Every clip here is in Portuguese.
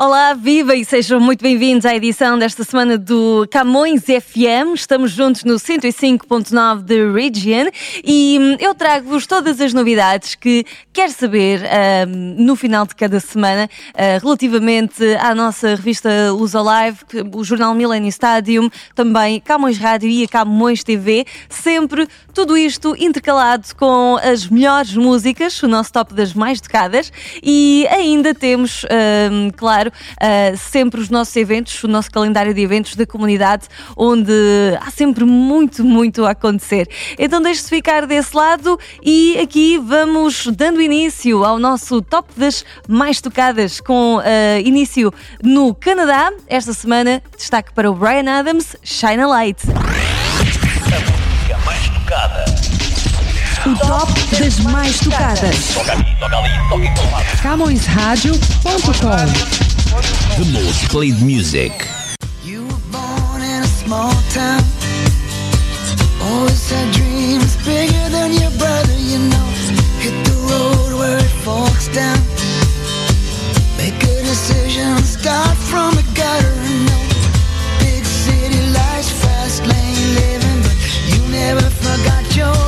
Olá, viva e sejam muito bem-vindos à edição desta semana do Camões FM. Estamos juntos no 105.9 de Region e hum, eu trago-vos todas as novidades que quer saber um, no final de cada semana uh, relativamente à nossa revista Luz Live, o jornal Millennium Stadium, também Camões Rádio e a Camões TV. Sempre tudo isto intercalado com as melhores músicas, o nosso top das mais tocadas e ainda temos, um, claro, uh, sempre os nossos eventos, o nosso calendário de eventos da comunidade, onde há sempre muito, muito a acontecer. Então deixe-se ficar desse lado e aqui vamos dando início ao nosso top das mais tocadas, com uh, início no Canadá. Esta semana, destaque para o Brian Adams, Shine a Light. A música mais tocada. O top das mais tocadas. Toca aqui, toca ali, toca em todo lado. CamõesRádio.com The most played music. You were born in a small town. Always had dreams bigger than your brother, you know. Hit the road where it forks down. Make a decision, start from the gutter know. Big city fast lane living, but you never forgot your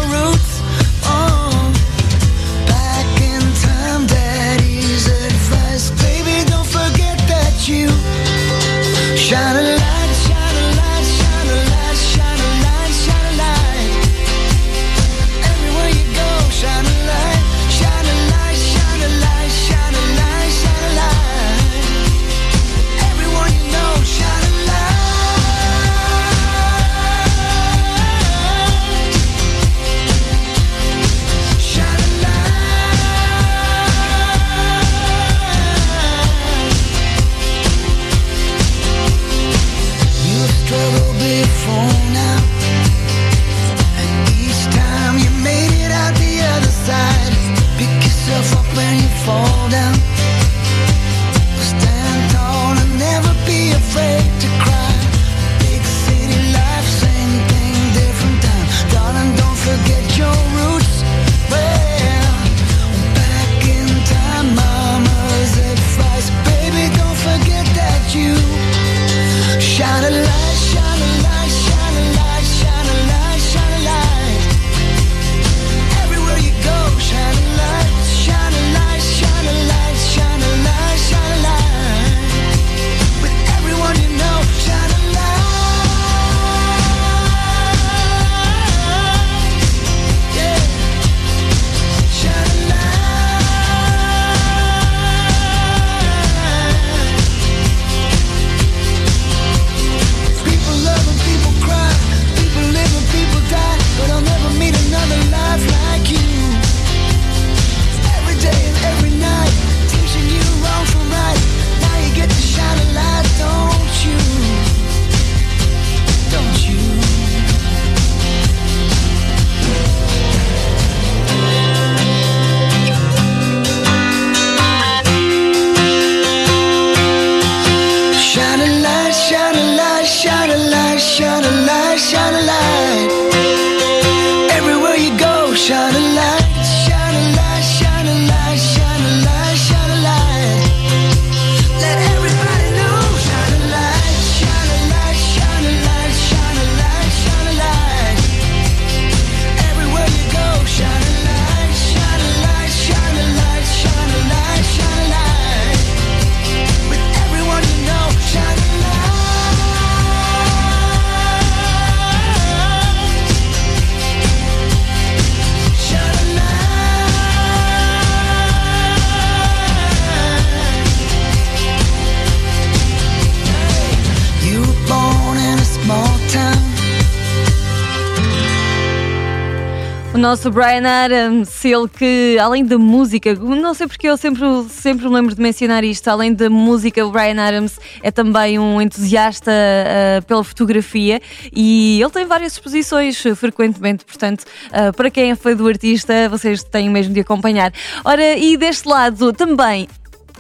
O nosso Brian Adams, ele que, além da música, não sei porque eu sempre, sempre me lembro de mencionar isto, além da música, o Brian Adams é também um entusiasta uh, pela fotografia e ele tem várias exposições frequentemente, portanto, uh, para quem é fã do artista, vocês têm mesmo de acompanhar. Ora, e deste lado também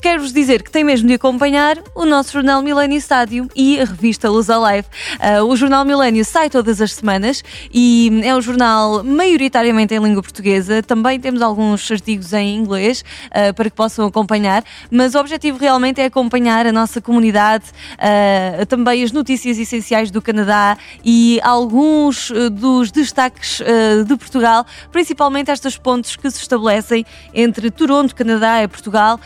quero-vos dizer que tem mesmo de acompanhar o nosso jornal Millennium Stadium e a revista Luz Alive. Uh, o jornal Millennium sai todas as semanas e é um jornal maioritariamente em língua portuguesa. Também temos alguns artigos em inglês uh, para que possam acompanhar, mas o objetivo realmente é acompanhar a nossa comunidade, uh, também as notícias essenciais do Canadá e alguns dos destaques de Portugal, principalmente estes pontos que se estabelecem entre Toronto, Canadá e Portugal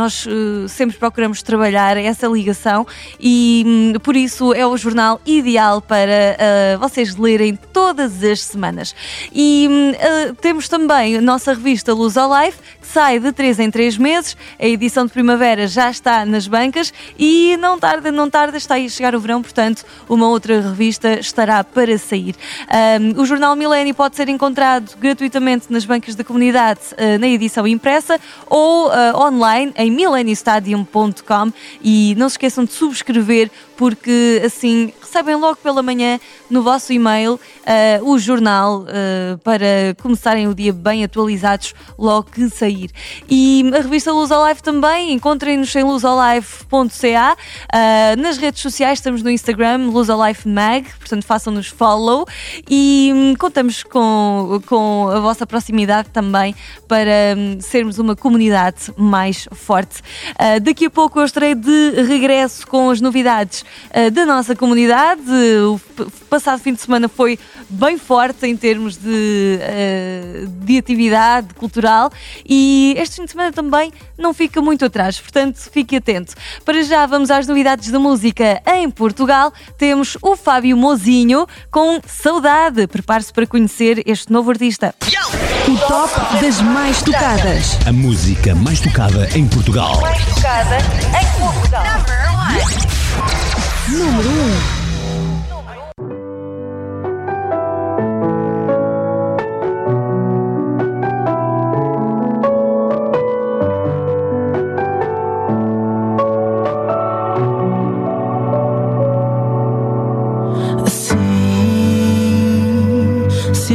nós uh, sempre procuramos trabalhar essa ligação e um, por isso é o jornal ideal para uh, vocês lerem todas as semanas. E uh, temos também a nossa revista Luz ao Life, que sai de 3 em 3 meses. A edição de primavera já está nas bancas e não tarda, não tarda, está aí a chegar o verão, portanto, uma outra revista estará para sair. Um, o jornal Milênio pode ser encontrado gratuitamente nas bancas da comunidade na edição impressa ou online em millenniumstadium.com e não se esqueçam de subscrever porque assim recebem logo pela manhã no vosso e-mail uh, o jornal uh, para começarem o dia bem atualizados logo que sair. E a revista Luz Alive também, encontrem-nos em luzalive.ca. Uh, nas redes sociais estamos no Instagram, Luz Alive Mag, portanto façam-nos follow e um, contamos com, com a vossa proximidade também para um, sermos uma comunidade mais forte. Daqui a pouco eu estarei de regresso com as novidades uh, da nossa comunidade. O passado fim de semana foi bem forte em termos de, uh, de atividade cultural e este fim de semana também não fica muito atrás, portanto fique atento. Para já vamos às novidades da música em Portugal. Temos o Fábio Mozinho com Saudade. Prepare-se para conhecer este novo artista. O top das mais tocadas. A música mais tocada em Portugal. Mais tocada em Portugal. Número 1. Assim, se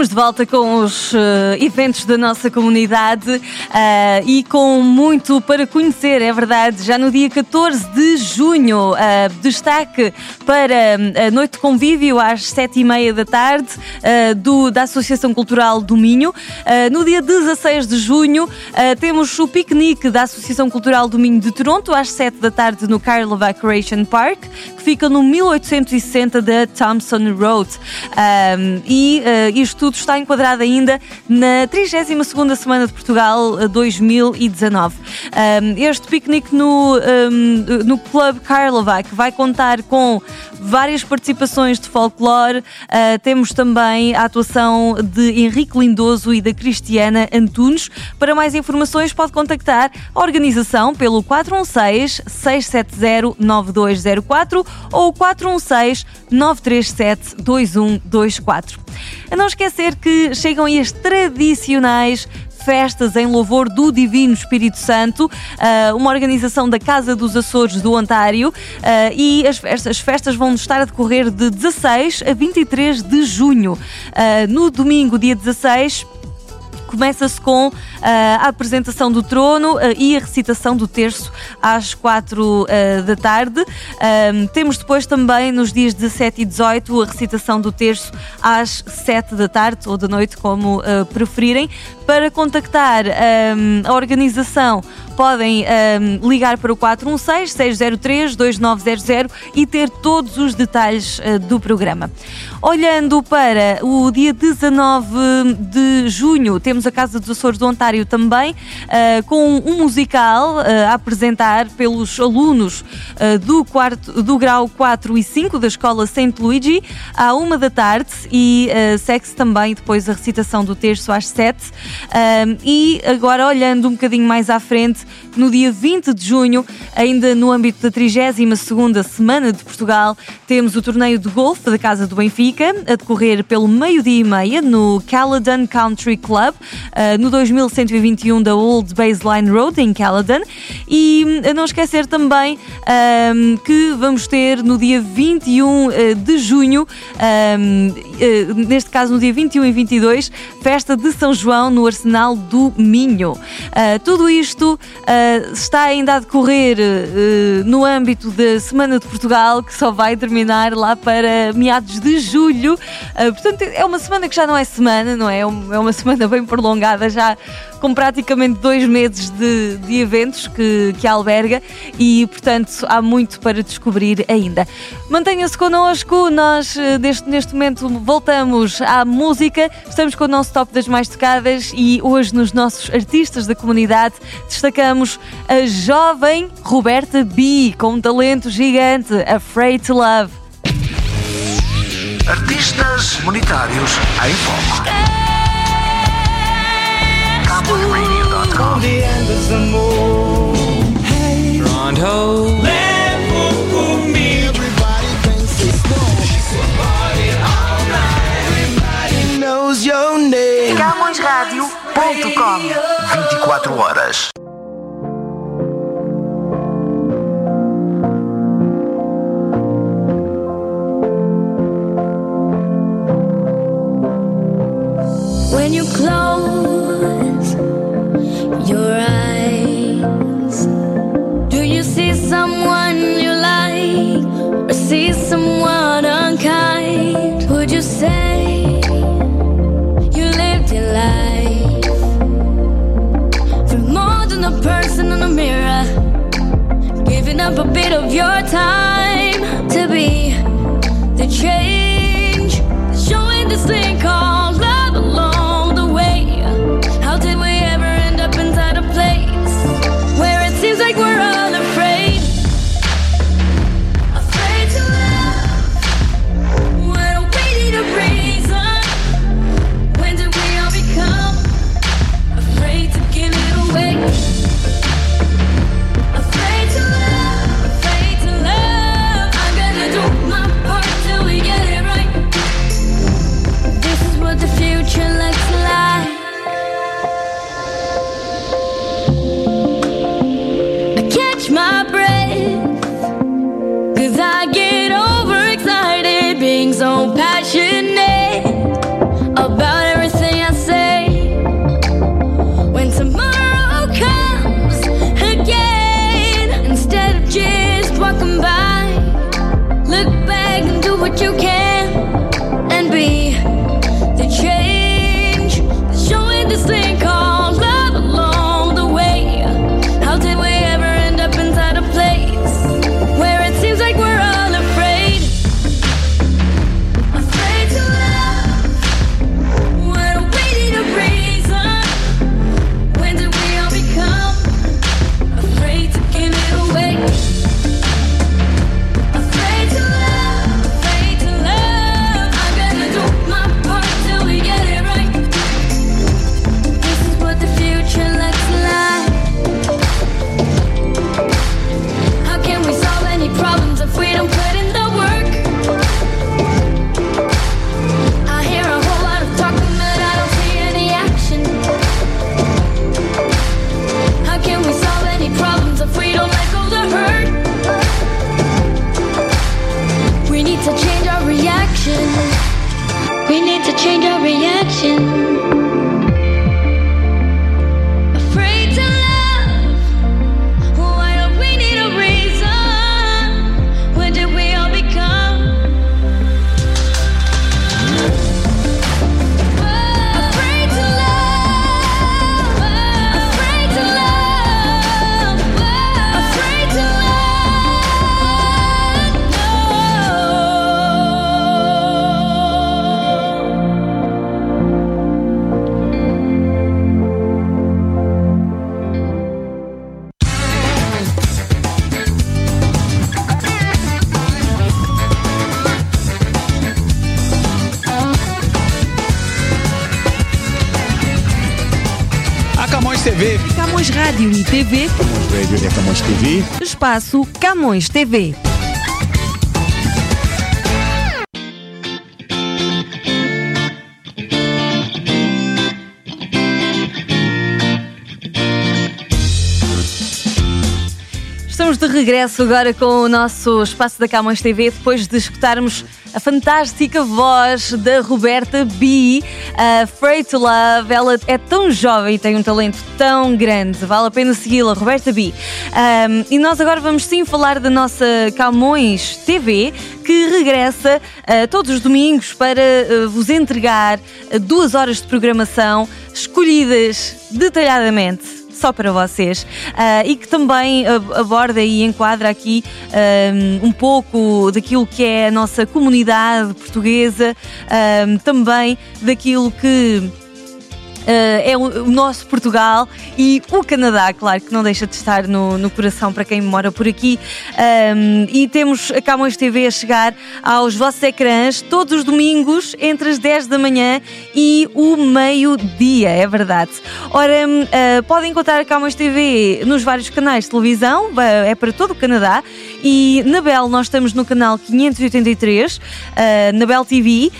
Estamos de volta com os eh, eventos da nossa comunidade eh, e com muito para conhecer, é verdade. Já no dia 14 de junho, eh, destaque para a noite de convívio às sete e meia da tarde do, da Associação Cultural do Minho. no dia 16 de junho, temos o piquenique da Associação Cultural do Minho de Toronto às sete da tarde no Carlo Recreation Park, que fica no 1860 da Thompson Road. e isto está enquadrado ainda na 32ª Semana de Portugal 2019. Este piquenique no, no Club Karlovac vai contar com várias participações de folclore. Ah, temos também a atuação de Henrique Lindoso e da Cristiana Antunes. Para mais informações pode contactar a organização pelo 416 670 9204 ou 416 937 2124. A não esquecer que chegam as tradicionais festas em louvor do Divino Espírito Santo, ah, uma organização da Casa dos Açores do Ontário, ah, e as festas, as festas vão estar a decorrer de 16 a 23 de junho. Ah, no domingo, dia 16, Começa-se com uh, a apresentação do trono uh, e a recitação do terço às 4 uh, da tarde. temos depois também nos dias 17 e 18 a recitação do terço às 7 da tarde ou da noite, como preferirem. Para contactar a organização, podem ligar para o 416-603-2900 e ter todos os detalhes do programa. Olhando para o dia 19 de junho, temos a Casa dos Açores do Ontário também, uh, com um musical uh, a apresentar pelos alunos do, quarto, do grau 4 e 5 da Escola St. Luigi, à uma da tarde, e segue-se também depois a recitação do terço às 7. Um, e agora, olhando um bocadinho mais à frente, no dia 20 de junho, ainda no âmbito da 32ª Semana de Portugal, temos o torneio de golfe da Casa do Benfica, a decorrer pelo meio-dia e meia no Caledon Country Club, uh, no 2121 da Old Baseline Road, em Caledon. E a não esquecer também um, que vamos ter no dia 21 uh, de junho, um, uh, neste caso no dia 21 e 22, festa de São João no Arsenal do Minho. tudo isto está ainda a decorrer uh, no âmbito da Semana de Portugal, que só vai terminar lá para meados de julho. Uh, portanto, é uma semana que já não é semana, não é? É uma semana bem já com praticamente dois meses de, de eventos que, que alberga e, portanto, há muito para descobrir ainda. Mantenha-se connosco, nós deste, neste momento voltamos à música, estamos com o nosso top das mais tocadas e hoje nos nossos artistas da comunidade destacamos a jovem Roberta B, com um talento gigante, Afraid to Love. Artistas comunitários em foco. Toronto. CamõesRádio.com 24 horas. Of your time to be TV. Camões Radio e Camões TV. Espaço Camões TV. Estamos de regresso agora com o nosso espaço da Camões TV, depois de escutarmos a fantástica voz da Roberta B. A Afraid to Love. Ela é tão jovem e tem um talento tão grande. Vale a pena segui-la, Roberta B. Um, e nós agora vamos sim falar da nossa Camões TV, que regressa uh, todos os domingos para uh, vos entregar uh, duas horas de programação escolhidas detalhadamente só para vocês. Uh, e que também aborda e enquadra aqui um, um, pouco daquilo que é a nossa comunidade portuguesa, um, também daquilo que é o, nosso Portugal e o Canadá, claro que não deixa de estar no, no coração para quem mora por aqui. Um, e temos a Camões TV a chegar aos vossos ecrãs todos os domingos entre as 10 da manhã e o meio-dia, é verdade. Ora, uh, podem encontrar a Camões TV nos vários canais de televisão, é para todo o Canadá. E na Bell nós estamos no canal 583, uh, na Bell TV.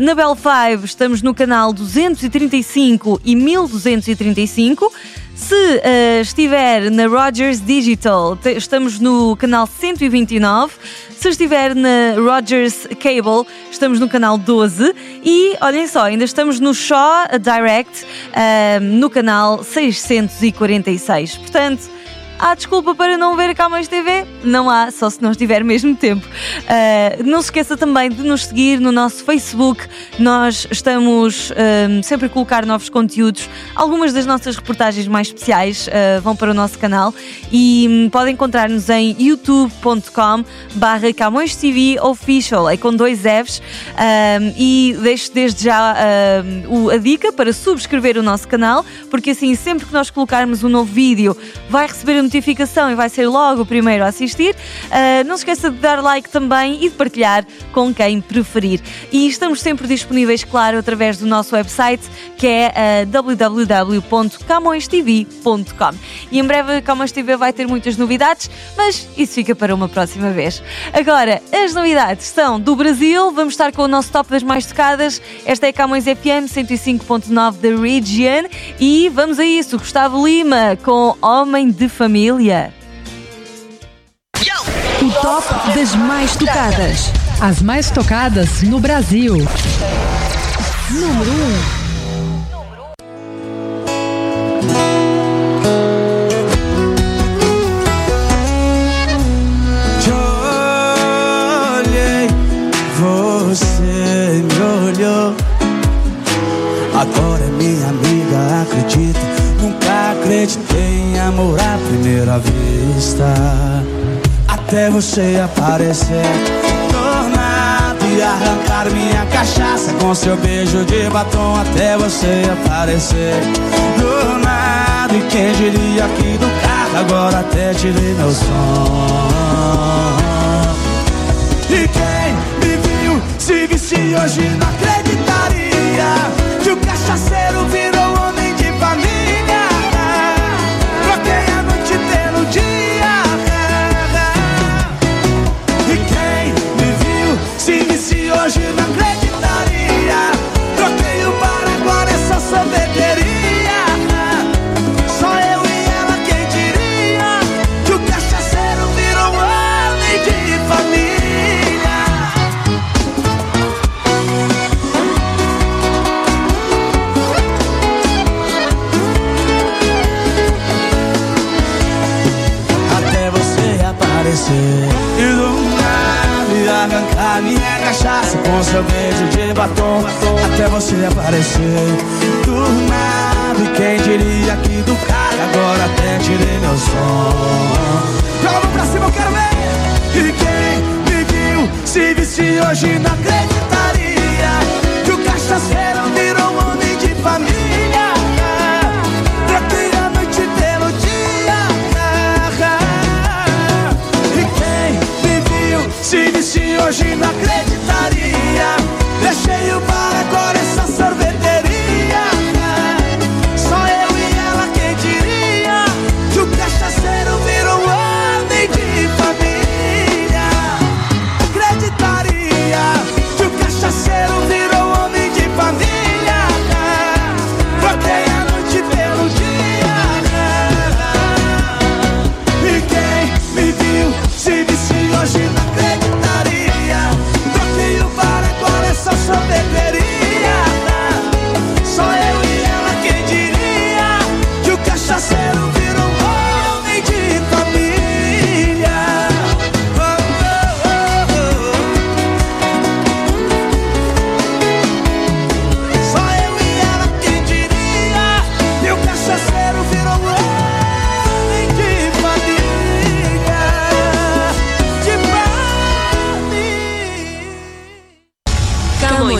na Bell 5 estamos no canal 235 e 1235. Se uh, estiver na Rogers Digital, estamos no canal 129. Se estiver na Rogers Cable, estamos no canal 12. E olhem só, ainda estamos no Shaw Direct, uh, no canal 646. Portanto, Há desculpa para não ver Camões TV? Não há, só se não estiver mesmo tempo. Uh, não se esqueça também de nos seguir no nosso Facebook. Nós estamos uh, sempre a colocar novos conteúdos. Algumas das nossas reportagens mais especiais uh, vão para o nosso canal e um, podem encontrar-nos em youtube.com barra Camões TV Official, é com dois Fs. e deixo desde já a dica para subscrever o nosso canal, porque assim sempre que nós colocarmos um novo vídeo vai receber a notificação e vai ser logo o primeiro a assistir. Uh, não se esqueça de dar like também e de partilhar com quem preferir. E estamos sempre disponíveis, claro, através do nosso website que é uh, www.camõestv.com. E em breve a Camões TV vai ter muitas novidades, mas isso fica para uma próxima vez. Agora, as novidades são do Brasil, vamos estar com o nosso top das mais tocadas. Esta é Camões FM 105.9 da Region e vamos a isso, Gustavo Lima com Homem de Família família. O top das mais tocadas. As mais tocadas no Brasil. Número 1. Um. Você me olhou, agora é minha amiga, acredita. Nunca acreditei amor à primeira vista Até você aparecer Tornado e arrancar minha cachaça Com seu beijo de batom Até você aparecer. Tornado e quem diria que do carro Agora até tirei meu som. E quem me viu se visse hoje não acreditaria você aparecer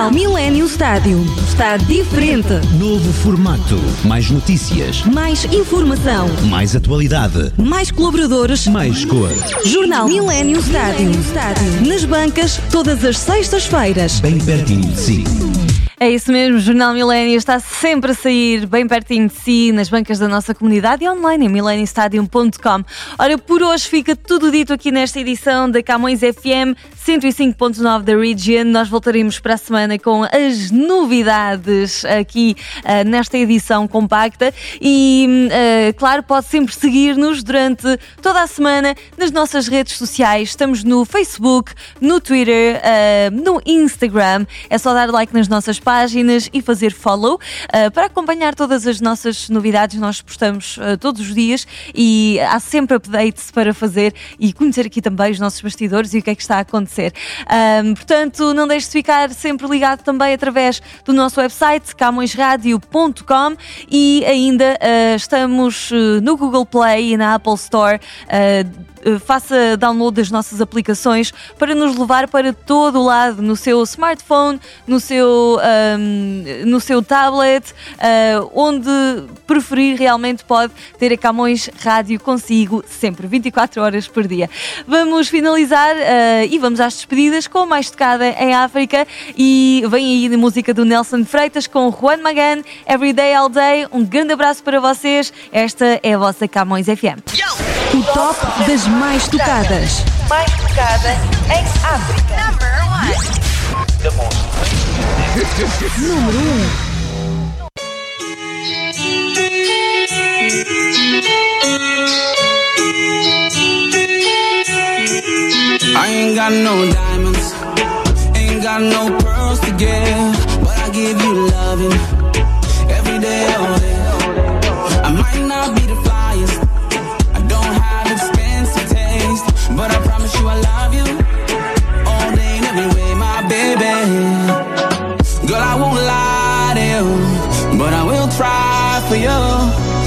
Jornal Millennium Stádio. Está diferente. Novo formato. Mais notícias. Mais informação. Mais atualidade. Mais colaboradores. Mais cor. Jornal Millennium Stádio. Nas bancas, todas as sextas-feiras. Bem pertinho de si. É isso mesmo, o Jornal Milênio está sempre a sair bem pertinho de si, nas bancas da nossa comunidade e online em mileniostadium.com. Ora, por hoje fica tudo dito aqui nesta edição da Camões FM 105.9 da Region. Nós voltaremos para a semana com as novidades aqui uh, nesta edição compacta e, uh, claro, pode sempre seguir-nos durante toda a semana nas nossas redes sociais. Estamos no Facebook, no Twitter, uh, no Instagram. É só dar like nas nossas páginas e fazer follow para acompanhar todas as nossas novidades. Nós postamos todos os dias e há sempre updates para fazer e conhecer aqui também os nossos bastidores e o que é que está a acontecer. Um, portanto, não deixe de ficar sempre ligado também através do nosso website camõesradio.com e ainda uh, estamos no Google Play e na Apple Store faça download das nossas aplicações para nos levar para todo o lado, no seu smartphone, no seu, um, no seu tablet, uh, onde preferir realmente pode ter a Camões Rádio consigo sempre, 24 horas por dia. Vamos finalizar uh, e vamos às despedidas com mais tocada em África e vem aí a música do Nelson Freitas com Juan Magan, Every Day All Day. Um grande abraço para vocês. Esta é a vossa Camões FM. O top das mais tocadas. Mais tocada em África. Number one. Número 1. I ain't got no diamonds, ain't got no pearls to give, but I give you loving every day, all day. But I will try for you.